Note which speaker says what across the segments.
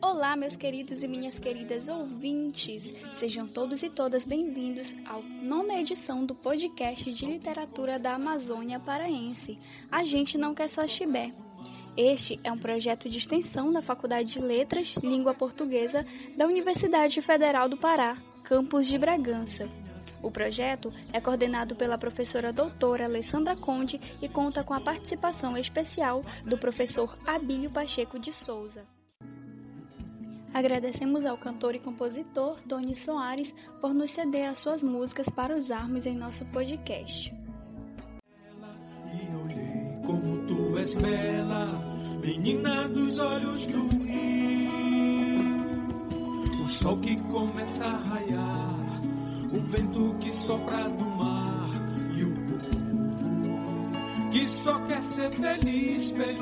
Speaker 1: Olá, meus queridos e minhas queridas ouvintes, sejam todos e todas bem-vindos à nona edição do podcast de literatura da Amazônia Paraense. A gente não quer só chibé. Este é um projeto de extensão da Faculdade de Letras, Língua Portuguesa da Universidade Federal do Pará, campus de Bragança. O projeto é coordenado pela professora doutora Alessandra Conde e conta com a participação especial do professor Abílio Pacheco de Souza. Agradecemos ao cantor e compositor Doni Soares por nos ceder as suas músicas para usarmos em nosso podcast.
Speaker 2: E olhei como tu és bela, menina dos olhos do rio. O sol que começa a raiar, o vento que sopra do mar e o povo que só quer ser feliz, feliz.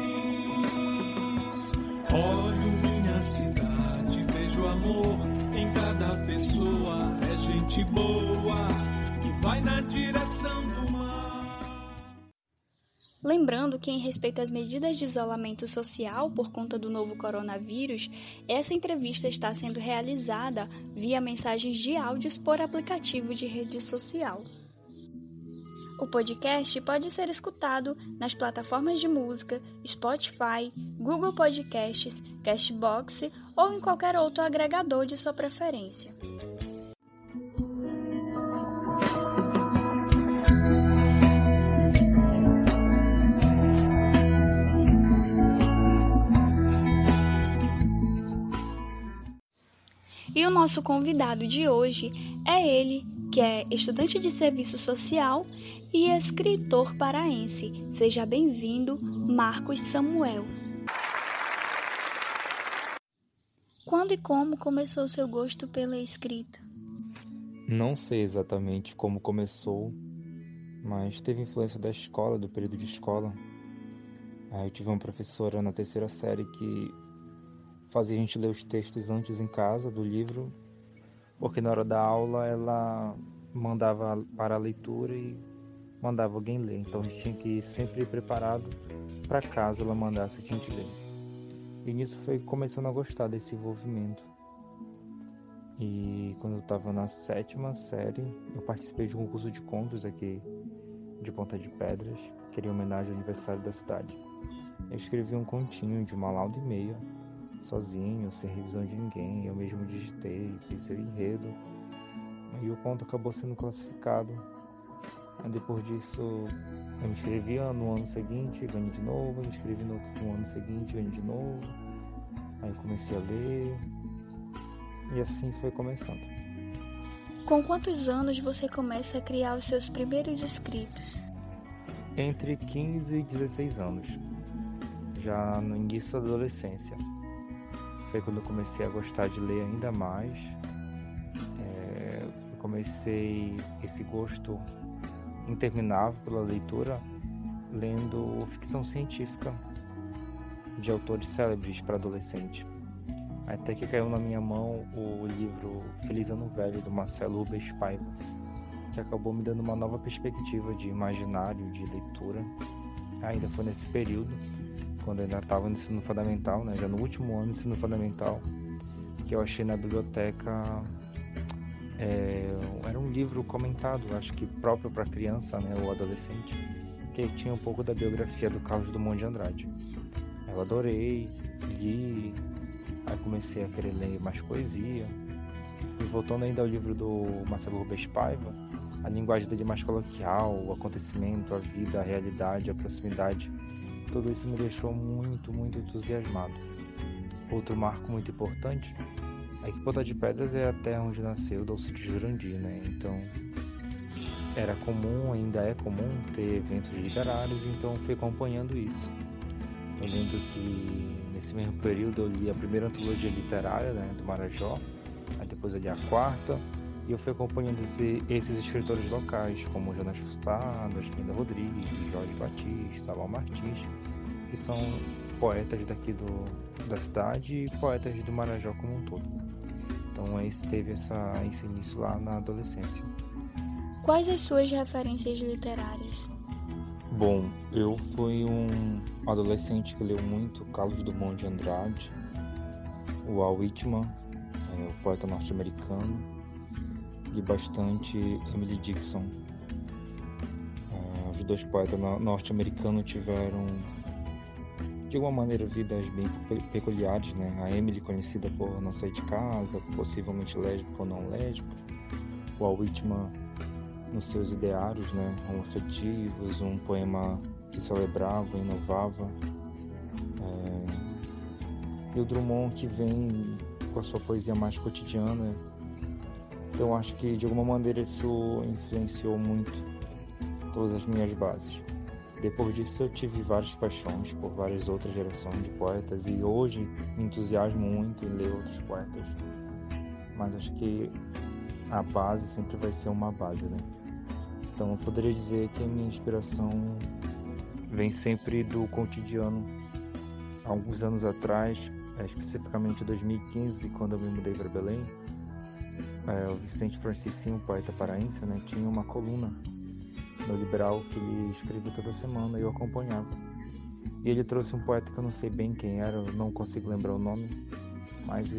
Speaker 2: Olho minha cidade, vejo amor em cada pessoa. É gente boa que vai na direção do mar.
Speaker 1: Lembrando que, em respeito às medidas de isolamento social por conta do novo coronavírus, essa entrevista está sendo realizada via mensagens de áudios por aplicativo de rede social. O podcast pode ser escutado nas plataformas de música Spotify, Google Podcasts, Castbox ou em qualquer outro agregador de sua preferência. E o nosso convidado de hoje é ele, que é estudante de serviço social e escritor paraense. Seja bem-vindo, Marcos Samuel. Quando e como começou o seu gosto pela escrita?
Speaker 3: Não sei exatamente como começou, mas teve influência da escola, do período de escola. Eu tive uma professora na terceira série que fazia a gente ler os textos antes em casa do livro, porque na hora da aula ela mandava para a leitura e mandava alguém ler. Então a gente tinha que ir sempre preparado para caso ela mandasse a gente ler. E nisso foi começando a gostar desse envolvimento. E quando eu estava na sétima série, eu participei de um concurso de contos aqui de Ponta de Pedras, que era em homenagem ao aniversário da cidade. Eu escrevi um continho de uma lauda e meia, sozinho, sem revisão de ninguém. Eu mesmo digitei, fiz o enredo. E o conto acabou sendo classificado. Depois disso, eu me inscrevi no ano seguinte, ganhei de novo. Me inscrevi no, outro, no ano seguinte, ganhei de novo. Aí comecei a ler. E assim foi começando.
Speaker 1: Com quantos anos você começa a criar os seus primeiros escritos?
Speaker 3: Entre 15 e 16 anos, já no início da adolescência. Foi quando eu comecei a gostar de ler ainda mais. É, eu comecei esse gosto interminável pela leitura, lendo ficção científica de autores célebres para adolescente. Até que caiu na minha mão o livro Feliz Ano Velho, do Marcelo Rubens Paiva, que acabou me dando uma nova perspectiva de imaginário, de leitura. Ainda foi nesse período, quando eu ainda estava no ensino fundamental, né, já no último ano do ensino fundamental, que eu achei na biblioteca. É, era um livro comentado, acho que próprio para criança né, ou adolescente, que tinha um pouco da biografia do Carlos Drummond de Andrade. Eu adorei, li, Aí comecei a querer ler mais poesia. E voltando ainda ao livro do Marcelo Rubens Paiva, a linguagem dele é mais coloquial, o acontecimento, a vida, a realidade, a proximidade, tudo isso me deixou muito, muito entusiasmado. Outro marco muito importante é que Ponta de Pedras é a terra onde nasceu Dulce de Jurandir, né? Então era comum, ainda é comum ter eventos literários, então fui acompanhando isso. Eu lembro que nesse mesmo período eu li a primeira antologia literária né, do Marajó, aí depois eu li a quarta, e eu fui acompanhando esse, esses escritores locais, como Jonas Furtado, Linda Rodrigues, Jorge Batista, Alain Martins, que são poetas daqui do, da cidade e poetas do Marajó como um todo. Então esse teve essa, esse início lá na adolescência.
Speaker 1: Quais as suas referências literárias?
Speaker 3: Bom, eu fui um adolescente que leu muito Carlos Drummond de Andrade, o Walt Whitman, é, o poeta norte-americano, bastante Emily Dixon. É, os dois poetas norte-americanos tiveram de alguma maneira vidas bem peculiares, né? A Emily conhecida por não sair de casa, possivelmente lésbica ou não lésbica. O Al Whitman nos seus ideários, né? Homoafetivos, um poema que celebrava, inovava. É... E o Drummond que vem com a sua poesia mais cotidiana. Então acho que de alguma maneira isso influenciou muito todas as minhas bases. Depois disso, eu tive várias paixões por várias outras gerações de poetas e hoje me entusiasmo muito em ler outros poetas. Mas acho que a base sempre vai ser uma base, né? Então eu poderia dizer que a minha inspiração vem sempre do cotidiano. Alguns anos atrás, é, especificamente em 2015, quando eu me mudei para Belém, é, o Vicente Franciscinho, poeta paraense, né, tinha uma coluna no Liberal, que ele escrevia toda semana e eu acompanhava. E ele trouxe um poeta que eu não sei bem quem era, eu não consigo lembrar o nome, mas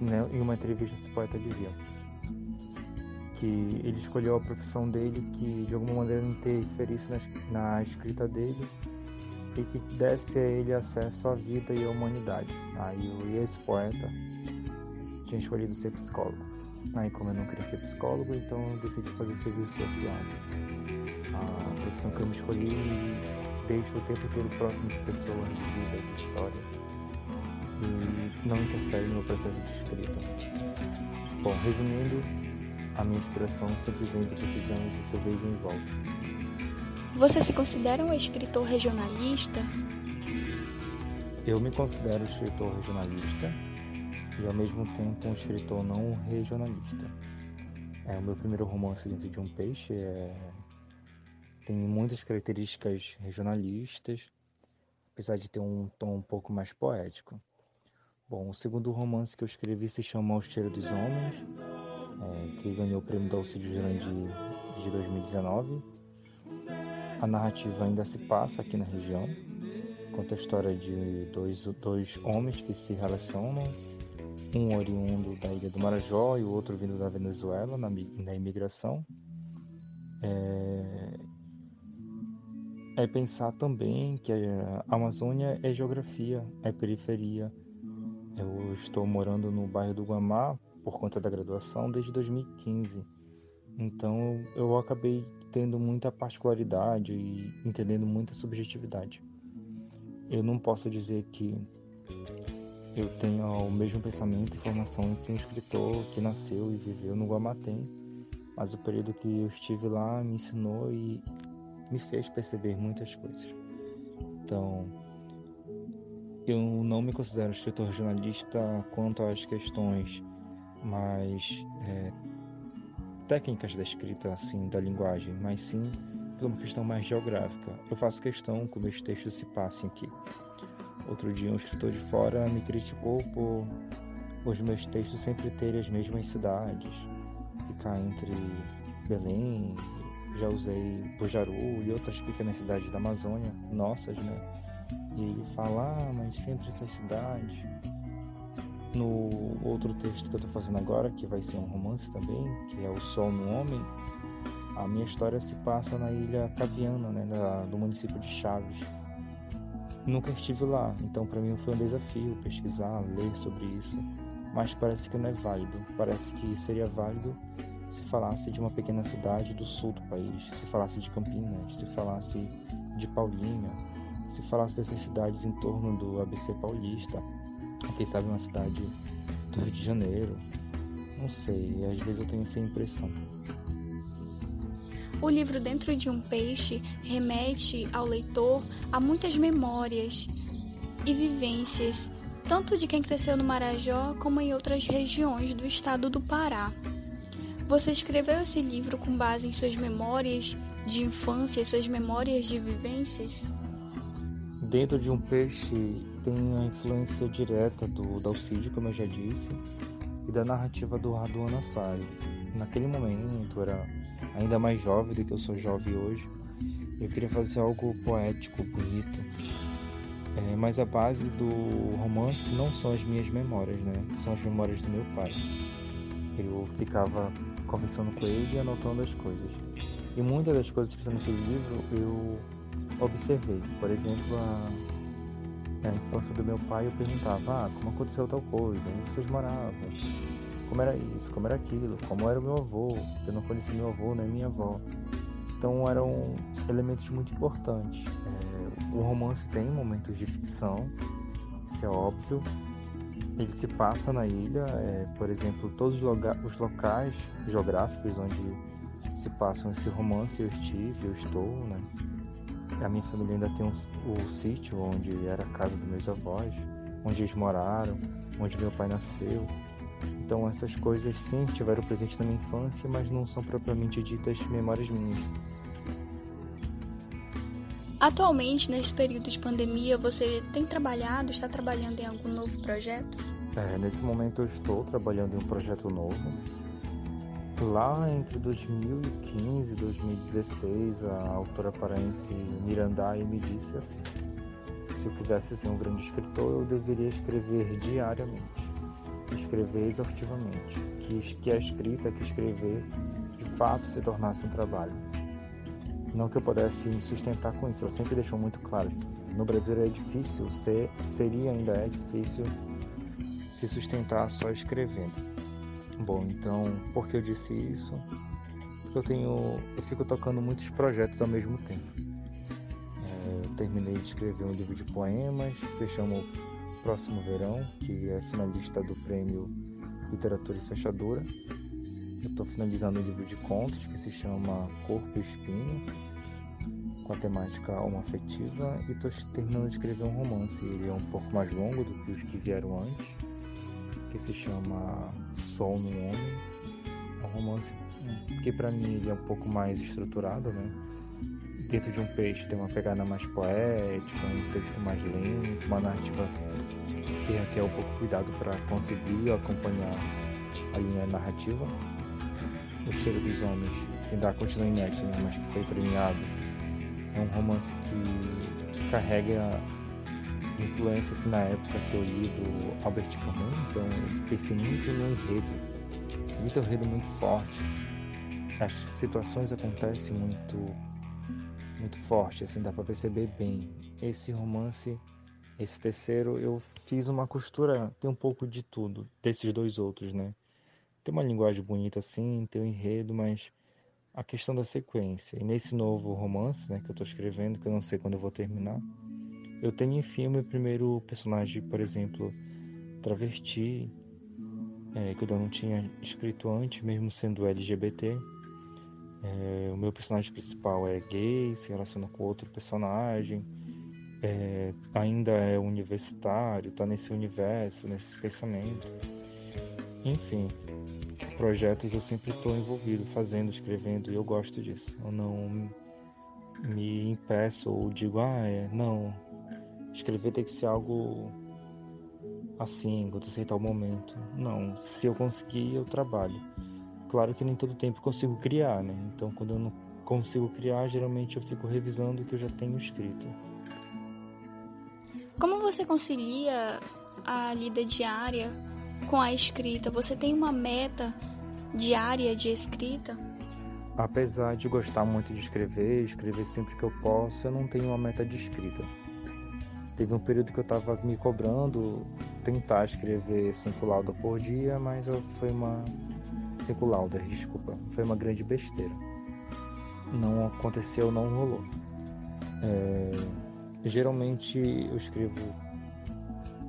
Speaker 3: né, em uma entrevista esse poeta dizia que ele escolheu a profissão dele que de alguma maneira não interferisse na, escrita dele e que desse a ele acesso à vida e à humanidade. Aí eu e esse poeta tinha escolhido ser psicólogo. Aí como eu não queria ser psicólogo, então eu decidi fazer serviço social a profissão que eu me escolhi deixo o tempo todo próximo de pessoas, de vida, de história e não interfere no meu processo de escrita. Bom, resumindo, a minha inspiração sempre vem do cotidiano do que eu vejo em volta.
Speaker 1: Você se considera um escritor regionalista?
Speaker 3: Eu me considero escritor regionalista e ao mesmo tempo um escritor não regionalista. É, o meu primeiro romance dentro de um peixe é tem muitas características regionalistas, apesar de ter um tom um pouco mais poético. Bom, o segundo romance que eu escrevi se chama O Cheiro dos Homens, é, que ganhou o prêmio da Alcide Grande de 2019. A narrativa ainda se passa aqui na região, conta a história de dois, dois homens que se relacionam, um oriundo da ilha do Marajó e o outro vindo da Venezuela na, na imigração. É, é pensar também que a Amazônia é geografia, é periferia. Eu estou morando no bairro do Guamá por conta da graduação desde 2015. Então eu acabei tendo muita particularidade e entendendo muita subjetividade. Eu não posso dizer que eu tenho o mesmo pensamento e formação que um escritor que nasceu e viveu no Guamá tem, mas o período que eu estive lá me ensinou e me fez perceber muitas coisas. Então, eu não me considero escritor jornalista quanto às questões mais é, técnicas da escrita, assim, da linguagem, mas sim por uma questão mais geográfica. Eu faço questão que meus textos se passem aqui. Outro dia, um escritor de fora me criticou por os meus textos sempre terem as mesmas cidades, ficar entre Belém já usei Bujaru e outras pequenas cidades da Amazônia, nossas, né? E ele fala, ah, mas sempre essas cidades. No outro texto que eu estou fazendo agora, que vai ser um romance também, que é O Sol no Homem, a minha história se passa na ilha Caviana, né, da, do município de Chaves. Nunca estive lá, então para mim foi um desafio pesquisar, ler sobre isso, mas parece que não é válido. Parece que seria válido se falasse de uma pequena cidade do sul do país, se falasse de Campinas, se falasse de Paulínia, se falasse dessas cidades em torno do ABC paulista, quem sabe uma cidade do Rio de Janeiro. Não sei, às vezes eu tenho essa impressão.
Speaker 1: O livro Dentro de um Peixe remete ao leitor a muitas memórias e vivências, tanto de quem cresceu no Marajó como em outras regiões do estado do Pará. Você escreveu esse livro com base em suas memórias de infância, suas memórias de vivências?
Speaker 3: Dentro de um peixe tem a influência direta do Dalcídio, como eu já disse, e da narrativa do Radu Anassai. Naquele momento, era ainda mais jovem do que eu sou jovem hoje, eu queria fazer algo poético, bonito. É, mas a base do romance não são as minhas memórias, né? São as memórias do meu pai. Eu ficava conversando com ele e anotando as coisas. E muitas das coisas que estão naquele livro eu observei. Por exemplo, a, a infância do meu pai, eu perguntava, ah, como aconteceu tal coisa, onde vocês moravam, como era isso, como era aquilo, como era o meu avô, eu não conhecia meu avô nem minha avó. Então eram elementos muito importantes. É, o romance tem momentos de ficção, isso é óbvio. Ele se passa na ilha, é, por exemplo, todos os, loga os locais geográficos onde se passam esse romance eu estive, eu estou, né? A minha família ainda tem um, o sítio onde era a casa dos meus avós, onde eles moraram, onde meu pai nasceu. Então essas coisas sim estiveram presentes na minha infância, mas não são propriamente ditas memórias minhas.
Speaker 1: Atualmente, nesse período de pandemia, você tem trabalhado, está trabalhando em algum novo projeto?
Speaker 3: É, nesse momento eu estou trabalhando em um projeto novo. Lá entre 2015 e 2016, a autora paraense Mirandai me disse assim: se eu quisesse ser um grande escritor, eu deveria escrever diariamente, escrever exaustivamente, que, que a escrita, que escrever, de fato se tornasse um trabalho. Não que eu pudesse me sustentar com isso, ela sempre deixou muito claro. No Brasil é difícil, ser, seria ainda é difícil se sustentar só escrevendo. Bom, então, por que eu disse isso? Eu tenho, eu fico tocando muitos projetos ao mesmo tempo. É, eu terminei de escrever um livro de poemas que se chama Próximo Verão, que é finalista do prêmio Literatura e Fechadura. Eu estou finalizando um livro de contos que se chama Corpo e Espinho, com a temática homoafetiva, e estou terminando de escrever um romance. Ele é um pouco mais longo do que os que vieram antes, que se chama Sol no Homem. É um romance que para mim ele é um pouco mais estruturado, né? Dentro de um peixe tem uma pegada mais poética, um texto mais lento, uma narrativa que requer um pouco cuidado para conseguir acompanhar a linha narrativa. O Cheiro dos Homens, que ainda continua inédito, né? mas que foi premiado, é um romance que carrega influência que na época que eu li do Albert Camus, então eu pensei muito no enredo. Muito enredo muito forte. As situações acontecem muito muito forte, assim, dá para perceber bem. Esse romance, esse terceiro, eu fiz uma costura, tem um pouco de tudo, desses dois outros, né? Tem uma linguagem bonita assim, tem um enredo, mas a questão da sequência. E nesse novo romance, né, que eu tô escrevendo, que eu não sei quando eu vou terminar, eu tenho enfim o meu primeiro personagem, por exemplo, travesti, é, que eu não tinha escrito antes, mesmo sendo LGBT. É, o meu personagem principal é gay, se relaciona com outro personagem, é, ainda é universitário, está nesse universo, nesse pensamento. Enfim, projetos eu sempre estou envolvido, fazendo, escrevendo, e eu gosto disso. Eu não me impeço ou digo, ah, é, não, Escrever tem que ser algo assim, acontecer tal momento. Não, se eu conseguir, eu trabalho. Claro que nem todo tempo consigo criar, né? Então, quando eu não consigo criar, geralmente eu fico revisando o que eu já tenho escrito.
Speaker 1: Como você concilia a lida diária com a escrita? Você tem uma meta diária de escrita?
Speaker 3: Apesar de gostar muito de escrever, escrever sempre que eu posso, eu não tenho uma meta de escrita. Teve um período que eu estava me cobrando tentar escrever cinco laudas por dia, mas foi uma. Cinco laudas, desculpa. Foi uma grande besteira. Não aconteceu, não rolou. É, geralmente eu escrevo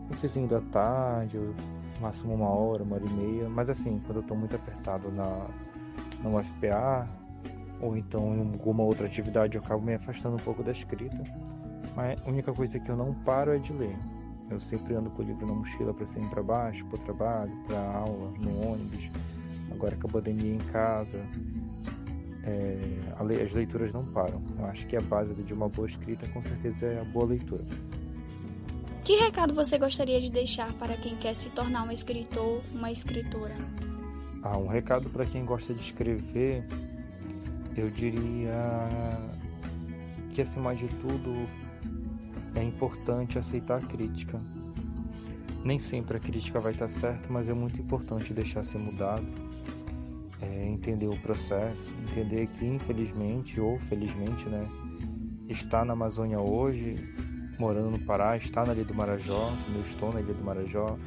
Speaker 3: no fizinho da tarde, eu máximo uma hora, uma hora e meia, mas assim, quando eu estou muito apertado na, na UFPA, ou então em alguma outra atividade, eu acabo me afastando um pouco da escrita. Mas a única coisa que eu não paro é de ler. Eu sempre ando com o livro na mochila para cima e para baixo, para o trabalho, para aula, no ônibus. Agora com a pandemia em casa, é, as leituras não param. Eu acho que a base de uma boa escrita com certeza é a boa leitura.
Speaker 1: Que recado você gostaria de deixar para quem quer se tornar um escritor, uma escritora?
Speaker 3: Ah, um recado para quem gosta de escrever, eu diria que acima de tudo é importante aceitar a crítica. Nem sempre a crítica vai estar certa, mas é muito importante deixar ser mudado, é, entender o processo, entender que infelizmente ou felizmente, né, está na Amazônia hoje, morando no Pará, está na Ilha do Marajó, como eu estou na Ilha do Marajó,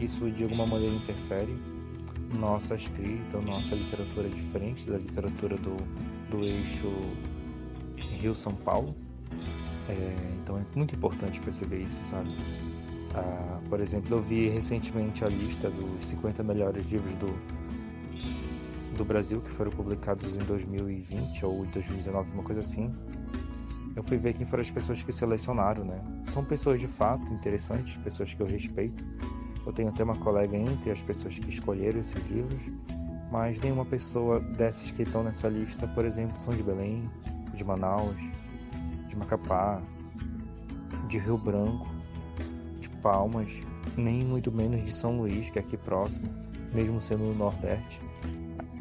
Speaker 3: isso de alguma maneira interfere nossa escrita, nossa literatura diferente da literatura do, do eixo Rio-São Paulo. É, então é muito importante perceber isso, sabe? Ah, por exemplo, eu vi recentemente a lista dos 50 melhores livros do, do Brasil que foram publicados em 2020 ou 2019, uma coisa assim. Eu fui ver quem foram as pessoas que selecionaram, né? São pessoas de fato interessantes, pessoas que eu respeito. Eu tenho até uma colega entre as pessoas que escolheram esses livros, mas nenhuma pessoa dessas que estão nessa lista, por exemplo, são de Belém, de Manaus, de Macapá, de Rio Branco, de Palmas, nem muito menos de São Luís, que é aqui próximo, mesmo sendo no Nordeste,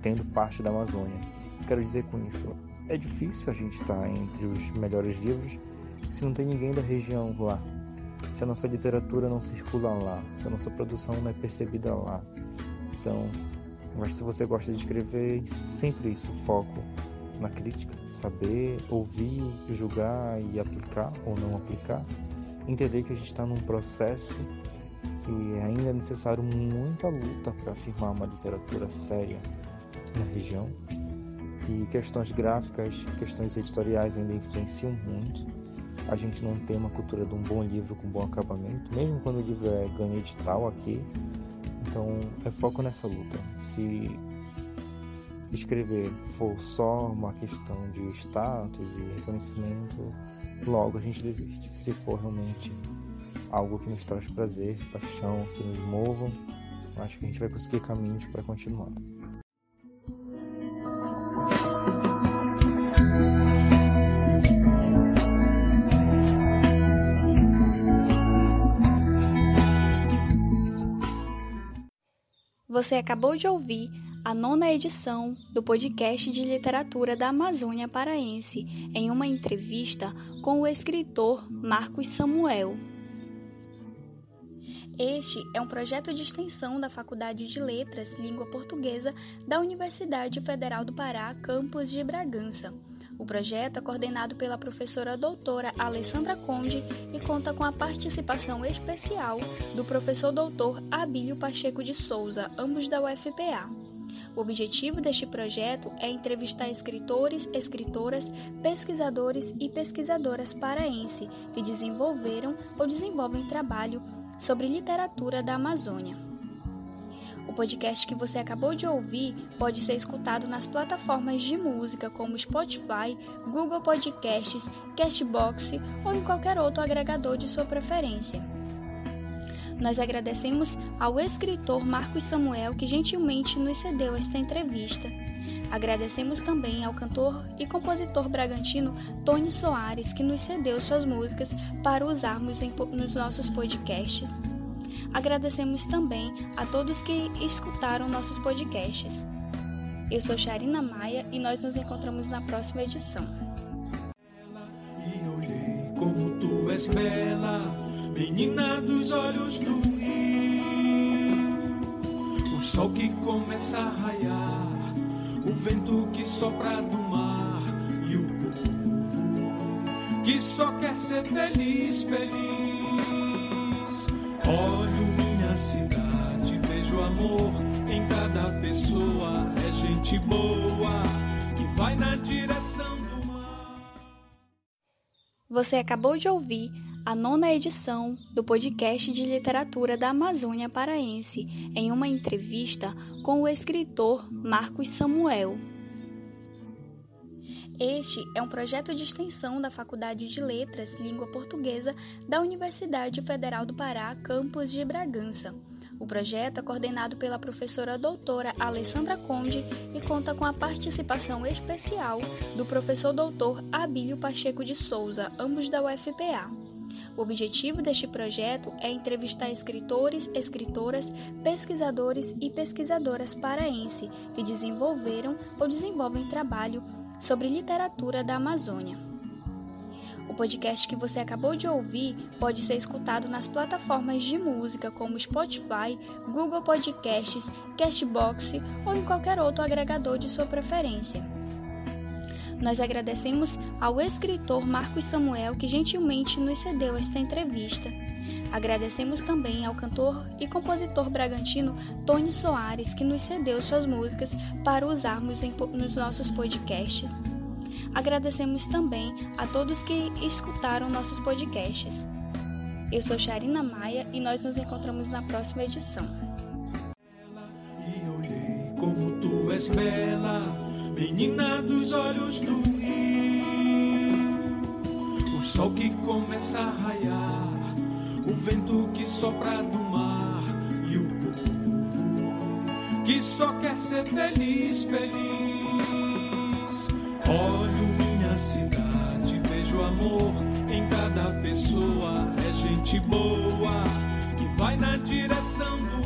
Speaker 3: tendo parte da Amazônia. Quero dizer com isso, é difícil a gente estar entre os melhores livros se não tem ninguém da região lá, se a nossa literatura não circula lá, se a nossa produção não é percebida lá. Então, mas se você gosta de escrever, sempre isso, foco na crítica, saber ouvir, julgar e aplicar ou não aplicar, entender que a gente está num processo que ainda é necessário muita luta para afirmar uma literatura séria na região, que questões gráficas, questões editoriais ainda influenciam muito. A gente não tem uma cultura de um bom livro com bom acabamento, mesmo quando o livro é ganho edital aqui. Então é foco nessa luta. Se escrever for só uma questão de status e reconhecimento, logo a gente desiste. Se for realmente algo que nos traz prazer, paixão, que nos movam, acho que a gente vai conseguir caminhos para continuar.
Speaker 1: Você acabou de ouvir a nona edição do podcast de literatura da Amazônia Paraense, em uma entrevista com o escritor Marcos Samuel. Este é um projeto de extensão da Faculdade de Letras Língua Portuguesa da Universidade Federal do Pará, campus de Bragança. O projeto é coordenado pela professora doutora Alessandra Conde e conta com a participação especial do professor doutor Abílio Pacheco de Souza, ambos da UFPA. O objetivo deste projeto é entrevistar escritores, escritoras, pesquisadores e pesquisadoras paraense que desenvolveram ou desenvolvem trabalho sobre literatura da Amazônia. O podcast que você acabou de ouvir pode ser escutado nas plataformas de música como Spotify, Google Podcasts, Castbox ou em qualquer outro agregador de sua preferência. Nós agradecemos ao escritor Marcos Samuel que gentilmente nos cedeu esta entrevista. Agradecemos também ao cantor e compositor bragantino Tony Soares que nos cedeu suas músicas para usarmos nos nossos podcasts. Agradecemos também a todos que escutaram nossos podcasts. Eu sou Charina Maia e nós nos encontramos na próxima edição.
Speaker 2: E olhei como tu és bela menina dos olhos do rio. O sol que começa a raiar, o vento que sopra do mar e o povo que só quer ser feliz, feliz. Olho minha cidade, vejo amor em cada pessoa, é gente boa que vai na direção do mar.
Speaker 1: Você acabou de ouvir a nona edição do podcast de literatura da Amazônia Paraense, em uma entrevista com o escritor Marcos Samuel. Este é um projeto de extensão da Faculdade de Letras Língua Portuguesa da Universidade Federal do Pará, campus de Bragança. O projeto é coordenado pela professora doutora Alessandra Conde e conta com a participação especial do professor doutor Abílio Pacheco de Souza, ambos da UFPA. O objetivo deste projeto é entrevistar escritores, escritoras, pesquisadores e pesquisadoras paraense que desenvolveram ou desenvolvem trabalho sobre literatura da Amazônia. O podcast que você acabou de ouvir pode ser escutado nas plataformas de música como Spotify, Google Podcasts, Castbox ou em qualquer outro agregador de sua preferência. Nós agradecemos ao escritor Marcos Samuel que gentilmente nos cedeu esta entrevista. Agradecemos também ao cantor e compositor bragantino Tony Soares que nos cedeu suas músicas para usarmos em, nos nossos podcasts. Agradecemos também a todos que escutaram nossos podcasts. Eu sou Charina Maia e nós nos encontramos na próxima edição.
Speaker 2: E olhei como tu és bela menina dos olhos do rio. O sol que começa a raiar, vento que sopra do mar e o povo que só quer ser feliz, feliz. Olho minha cidade, vejo amor em cada pessoa, é gente boa que vai na direção do